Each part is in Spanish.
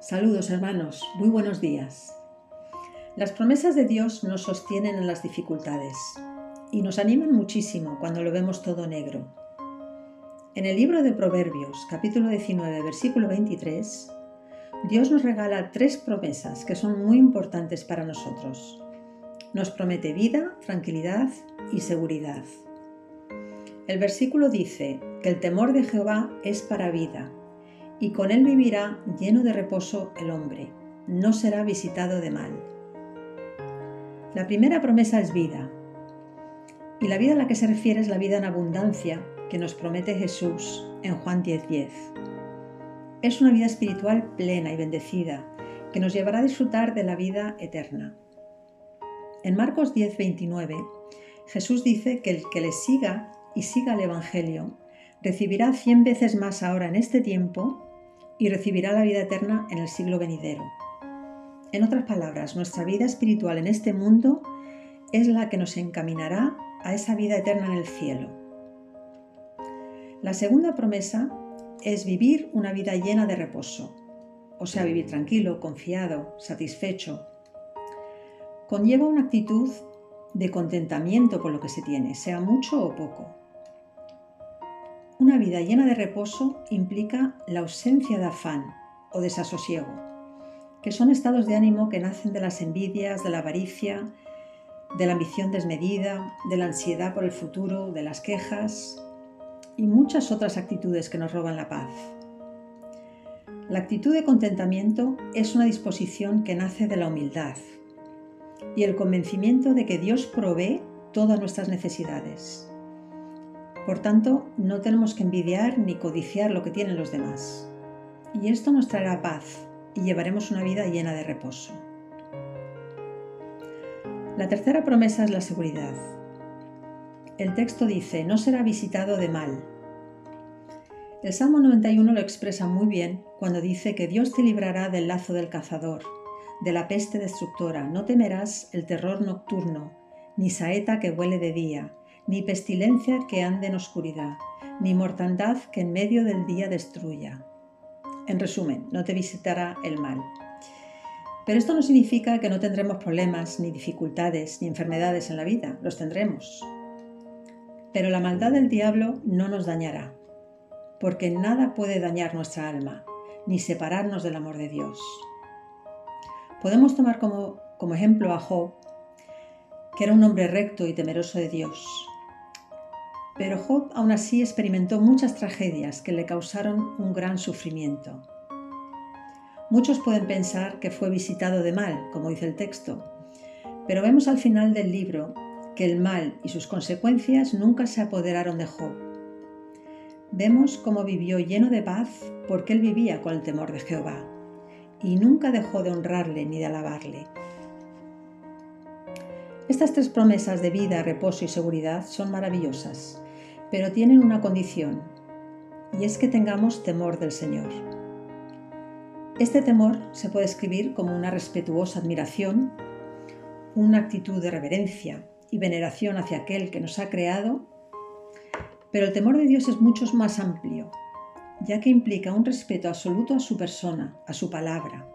Saludos hermanos, muy buenos días. Las promesas de Dios nos sostienen en las dificultades y nos animan muchísimo cuando lo vemos todo negro. En el libro de Proverbios, capítulo 19, versículo 23, Dios nos regala tres promesas que son muy importantes para nosotros. Nos promete vida, tranquilidad y seguridad. El versículo dice que el temor de Jehová es para vida y con él vivirá lleno de reposo el hombre, no será visitado de mal. La primera promesa es vida, y la vida a la que se refiere es la vida en abundancia que nos promete Jesús en Juan 10:10. Es una vida espiritual plena y bendecida que nos llevará a disfrutar de la vida eterna. En Marcos 10:29, Jesús dice que el que le siga y siga el Evangelio recibirá cien veces más ahora en este tiempo y recibirá la vida eterna en el siglo venidero. En otras palabras, nuestra vida espiritual en este mundo es la que nos encaminará a esa vida eterna en el cielo. La segunda promesa es vivir una vida llena de reposo, o sea, vivir tranquilo, confiado, satisfecho. Conlleva una actitud de contentamiento con lo que se tiene, sea mucho o poco. Una vida llena de reposo implica la ausencia de afán o desasosiego, que son estados de ánimo que nacen de las envidias, de la avaricia, de la ambición desmedida, de la ansiedad por el futuro, de las quejas y muchas otras actitudes que nos roban la paz. La actitud de contentamiento es una disposición que nace de la humildad y el convencimiento de que Dios provee todas nuestras necesidades por tanto, no tenemos que envidiar ni codiciar lo que tienen los demás. Y esto nos traerá paz y llevaremos una vida llena de reposo. La tercera promesa es la seguridad. El texto dice, no será visitado de mal. El Salmo 91 lo expresa muy bien cuando dice que Dios te librará del lazo del cazador, de la peste destructora, no temerás el terror nocturno, ni saeta que huele de día, ni pestilencia que ande en oscuridad, ni mortandad que en medio del día destruya. En resumen, no te visitará el mal. Pero esto no significa que no tendremos problemas, ni dificultades, ni enfermedades en la vida, los tendremos. Pero la maldad del diablo no nos dañará, porque nada puede dañar nuestra alma, ni separarnos del amor de Dios. Podemos tomar como, como ejemplo a Job, que era un hombre recto y temeroso de Dios, pero Job aún así experimentó muchas tragedias que le causaron un gran sufrimiento. Muchos pueden pensar que fue visitado de mal, como dice el texto, pero vemos al final del libro que el mal y sus consecuencias nunca se apoderaron de Job. Vemos cómo vivió lleno de paz porque él vivía con el temor de Jehová y nunca dejó de honrarle ni de alabarle. Estas tres promesas de vida, reposo y seguridad son maravillosas pero tienen una condición, y es que tengamos temor del Señor. Este temor se puede escribir como una respetuosa admiración, una actitud de reverencia y veneración hacia aquel que nos ha creado, pero el temor de Dios es mucho más amplio, ya que implica un respeto absoluto a su persona, a su palabra,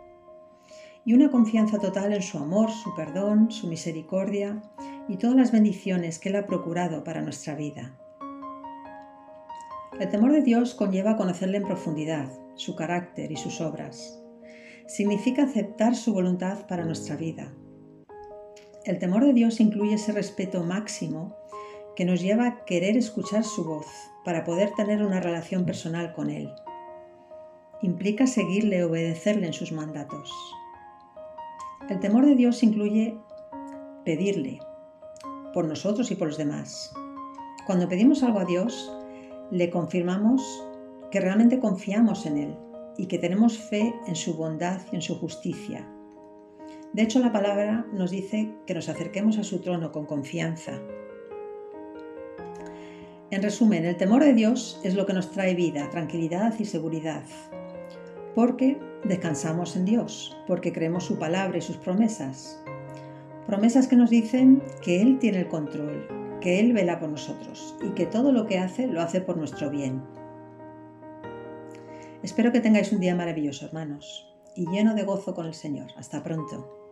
y una confianza total en su amor, su perdón, su misericordia y todas las bendiciones que Él ha procurado para nuestra vida. El temor de Dios conlleva conocerle en profundidad, su carácter y sus obras. Significa aceptar su voluntad para nuestra vida. El temor de Dios incluye ese respeto máximo que nos lleva a querer escuchar su voz para poder tener una relación personal con Él. Implica seguirle y obedecerle en sus mandatos. El temor de Dios incluye pedirle por nosotros y por los demás. Cuando pedimos algo a Dios, le confirmamos que realmente confiamos en Él y que tenemos fe en su bondad y en su justicia. De hecho, la palabra nos dice que nos acerquemos a su trono con confianza. En resumen, el temor de Dios es lo que nos trae vida, tranquilidad y seguridad, porque descansamos en Dios, porque creemos su palabra y sus promesas. Promesas que nos dicen que Él tiene el control, que Él vela por nosotros y que todo lo que hace lo hace por nuestro bien. Espero que tengáis un día maravilloso, hermanos. y lleno de gozo con el Señor. Hasta pronto.